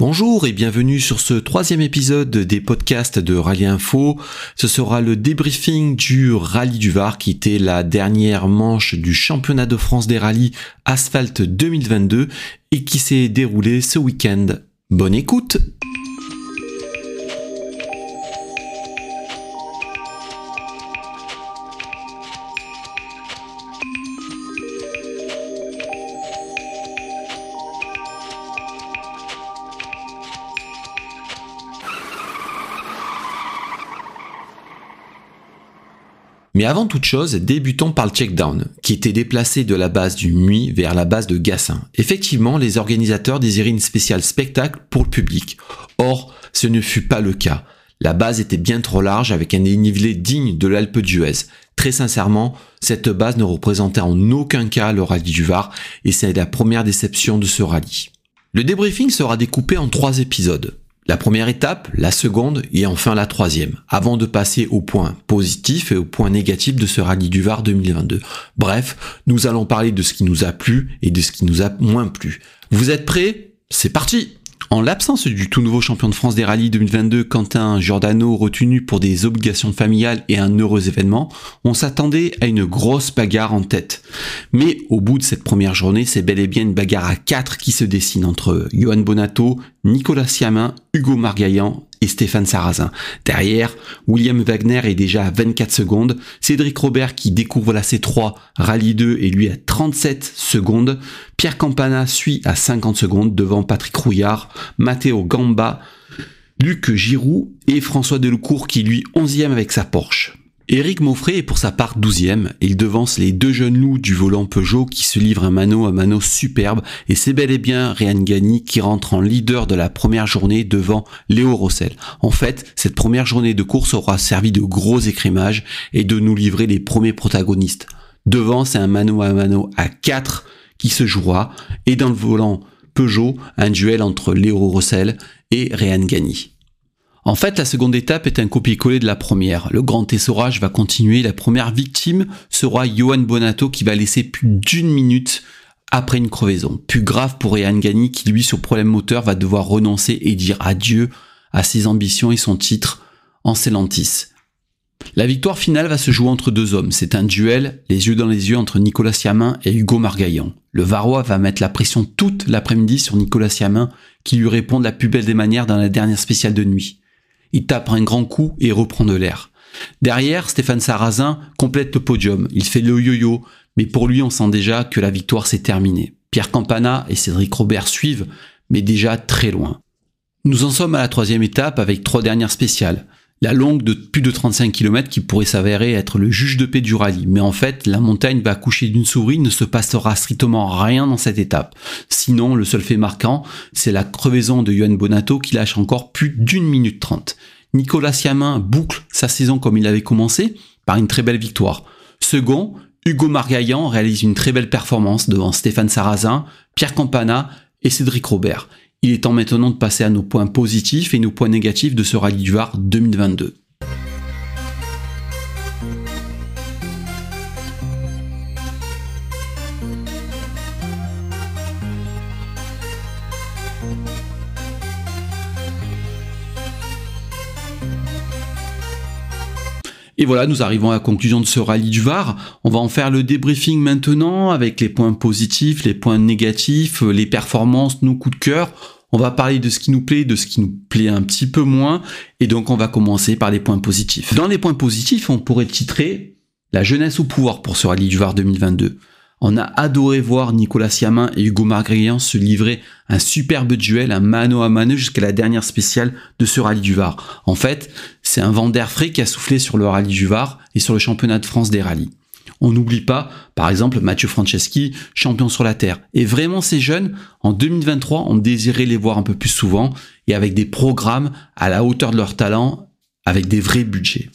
Bonjour et bienvenue sur ce troisième épisode des podcasts de Rallye Info. Ce sera le débriefing du Rallye du Var qui était la dernière manche du championnat de France des rallyes Asphalte 2022 et qui s'est déroulé ce week-end. Bonne écoute Mais avant toute chose, débutons par le checkdown, qui était déplacé de la base du Muy vers la base de Gassin. Effectivement, les organisateurs désiraient une spéciale spectacle pour le public. Or, ce ne fut pas le cas. La base était bien trop large avec un dénivelé digne de l'Alpe d'Huez. Très sincèrement, cette base ne représentait en aucun cas le rallye du Var et c'est la première déception de ce rallye. Le débriefing sera découpé en trois épisodes. La première étape, la seconde et enfin la troisième, avant de passer au point positif et au point négatif de ce rallye du Var 2022. Bref, nous allons parler de ce qui nous a plu et de ce qui nous a moins plu. Vous êtes prêts? C'est parti en l'absence du tout nouveau champion de France des rallyes 2022, Quentin Giordano, retenu pour des obligations familiales et un heureux événement, on s'attendait à une grosse bagarre en tête. Mais au bout de cette première journée, c'est bel et bien une bagarre à 4 qui se dessine entre Johan Bonato, Nicolas Siamin, Hugo Margaillan et Stéphane Sarrazin. Derrière, William Wagner est déjà à 24 secondes, Cédric Robert qui découvre la C3 rallye 2 et lui à 37 secondes, Pierre Campana suit à 50 secondes devant Patrick Rouillard, Matteo Gamba, Luc Giroud et François Deloucourt qui lui 11e avec sa Porsche. Éric Maufré est pour sa part 12e, il devance les deux jeunes loups du volant Peugeot qui se livrent un mano à mano superbe et c'est bel et bien Réan Gani qui rentre en leader de la première journée devant Léo Rossel. En fait, cette première journée de course aura servi de gros écrémage et de nous livrer les premiers protagonistes. Devant, c'est un mano à mano à 4 qui se jouera et dans le volant Peugeot, un duel entre Léo Rossel et Réan Gani. En fait, la seconde étape est un copier-coller de la première. Le grand essorage va continuer. La première victime sera Johan Bonato qui va laisser plus d'une minute après une crevaison. Plus grave pour Réan Gani qui lui sur problème moteur va devoir renoncer et dire adieu à ses ambitions et son titre en Celantis. La victoire finale va se jouer entre deux hommes. C'est un duel, les yeux dans les yeux, entre Nicolas Siamin et Hugo Margaillon. Le Varois va mettre la pression toute l'après-midi sur Nicolas Siamin, qui lui répond de la plus belle des manières dans la dernière spéciale de nuit. Il tape un grand coup et reprend de l'air. Derrière, Stéphane Sarrazin complète le podium. Il fait le yo-yo, mais pour lui, on sent déjà que la victoire s'est terminée. Pierre Campana et Cédric Robert suivent, mais déjà très loin. Nous en sommes à la troisième étape avec trois dernières spéciales la longue de plus de 35 km qui pourrait s'avérer être le juge de paix du rallye. Mais en fait, la montagne va accoucher d'une souris, ne se passera strictement rien dans cette étape. Sinon, le seul fait marquant, c'est la crevaison de Johan Bonato qui lâche encore plus d'une minute trente. Nicolas Siamin boucle sa saison comme il avait commencé par une très belle victoire. Second, Hugo Margaillan réalise une très belle performance devant Stéphane Sarrazin, Pierre Campana et Cédric Robert. Il est temps maintenant de passer à nos points positifs et nos points négatifs de ce rallye du Var 2022. Et voilà, nous arrivons à la conclusion de ce rallye du Var. On va en faire le débriefing maintenant avec les points positifs, les points négatifs, les performances, nos coups de cœur. On va parler de ce qui nous plaît, de ce qui nous plaît un petit peu moins. Et donc, on va commencer par les points positifs. Dans les points positifs, on pourrait titrer la jeunesse au pouvoir pour ce rallye du Var 2022. On a adoré voir Nicolas Siamin et Hugo Margrian se livrer un superbe duel, un mano à mano jusqu'à la dernière spéciale de ce rallye du Var. En fait, c'est un vent d'air frais qui a soufflé sur le rallye du Var et sur le championnat de France des rallyes. On n'oublie pas, par exemple, Mathieu Franceschi, champion sur la Terre. Et vraiment, ces jeunes, en 2023, on désirait les voir un peu plus souvent et avec des programmes à la hauteur de leur talent, avec des vrais budgets.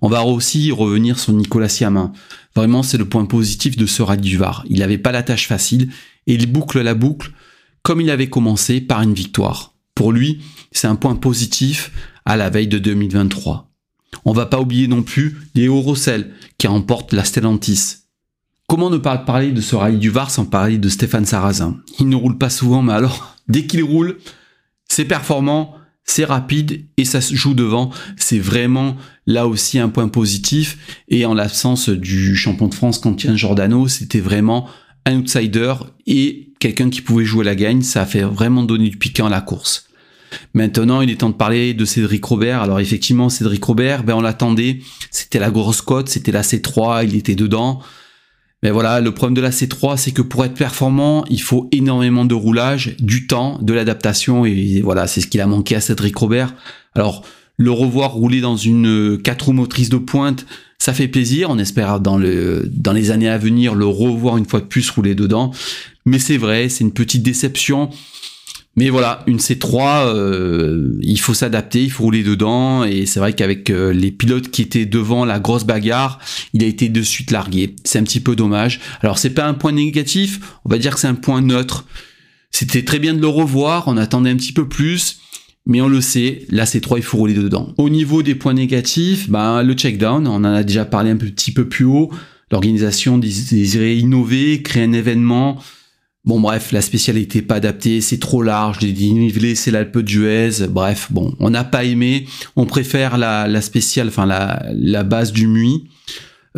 On va aussi revenir sur Nicolas Siamin. Vraiment, c'est le point positif de ce rallye du Var. Il n'avait pas la tâche facile et il boucle la boucle comme il avait commencé par une victoire. Pour lui, c'est un point positif à la veille de 2023. On va pas oublier non plus Léo Rossel qui remporte la Stellantis. Comment ne pas parler de ce rallye du Var sans parler de Stéphane Sarrazin? Il ne roule pas souvent, mais alors, dès qu'il roule, C'est performant, c'est rapide et ça se joue devant. C'est vraiment là aussi un point positif. Et en l'absence du champion de France Quentin Giordano, c'était vraiment un outsider et quelqu'un qui pouvait jouer la gagne. Ça a fait vraiment donner du piquant à la course. Maintenant, il est temps de parler de Cédric Robert. Alors effectivement, Cédric Robert, ben on l'attendait. C'était la grosse cote, c'était la C3, il était dedans. Mais voilà, le problème de la C3, c'est que pour être performant, il faut énormément de roulage, du temps, de l'adaptation, et voilà, c'est ce qu'il a manqué à Cédric Robert. Alors, le revoir rouler dans une 4 roues motrices de pointe, ça fait plaisir. On espère dans, dans les années à venir le revoir une fois de plus rouler dedans. Mais c'est vrai, c'est une petite déception. Mais voilà, une C3, euh, il faut s'adapter, il faut rouler dedans. Et c'est vrai qu'avec euh, les pilotes qui étaient devant la grosse bagarre, il a été de suite largué. C'est un petit peu dommage. Alors c'est pas un point négatif, on va dire que c'est un point neutre. C'était très bien de le revoir, on attendait un petit peu plus. Mais on le sait, la C3, il faut rouler dedans. Au niveau des points négatifs, ben, le checkdown, on en a déjà parlé un petit peu plus haut. L'organisation désirait innover, créer un événement, Bon bref, la spécialité pas adaptée, c'est trop large, les dénivelés c'est l'Alpe d'Huez, bref, bon, on n'a pas aimé, on préfère la, la spéciale, enfin la, base du MUI.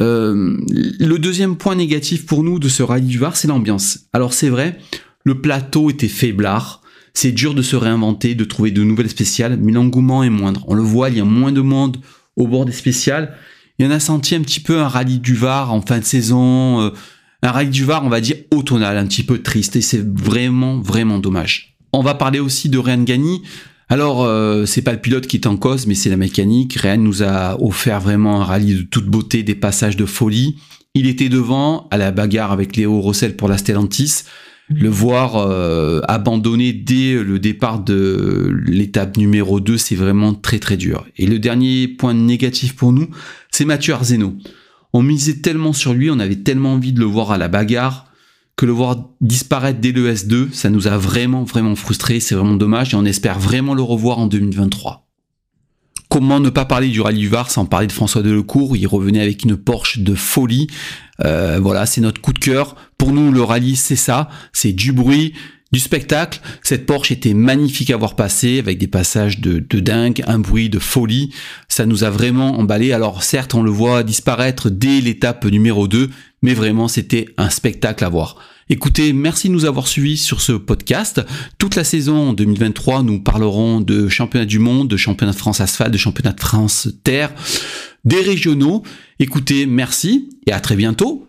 Euh, le deuxième point négatif pour nous de ce rallye du Var, c'est l'ambiance. Alors c'est vrai, le plateau était faiblard, c'est dur de se réinventer, de trouver de nouvelles spéciales, mais l'engouement est moindre. On le voit, il y a moins de monde au bord des spéciales. Il y en a senti un petit peu un rallye du Var en fin de saison, euh, un rallye du Var, on va dire automnal, un petit peu triste, et c'est vraiment, vraiment dommage. On va parler aussi de Ryan Gagny. Alors, euh, c'est pas le pilote qui est en cause, mais c'est la mécanique. Ryan nous a offert vraiment un rallye de toute beauté, des passages de folie. Il était devant, à la bagarre avec Léo Rossel pour la Stellantis. Le voir euh, abandonner dès le départ de l'étape numéro 2, c'est vraiment très très dur. Et le dernier point négatif pour nous, c'est Mathieu Arzeno on misait tellement sur lui, on avait tellement envie de le voir à la bagarre, que le voir disparaître dès le S2, ça nous a vraiment, vraiment frustré, c'est vraiment dommage, et on espère vraiment le revoir en 2023. Comment ne pas parler du rallye du Var sans parler de François Delecourt Il revenait avec une Porsche de folie. Euh, voilà, c'est notre coup de cœur. Pour nous, le rallye, c'est ça. C'est du bruit, du spectacle. Cette Porsche était magnifique à voir passer, avec des passages de, dingue, un bruit de folie. Ça nous a vraiment emballé. Alors certes, on le voit disparaître dès l'étape numéro 2, mais vraiment, c'était un spectacle à voir. Écoutez, merci de nous avoir suivis sur ce podcast. Toute la saison 2023, nous parlerons de championnat du monde, de championnat de France asphalte, de championnat de France terre, des régionaux. Écoutez, merci et à très bientôt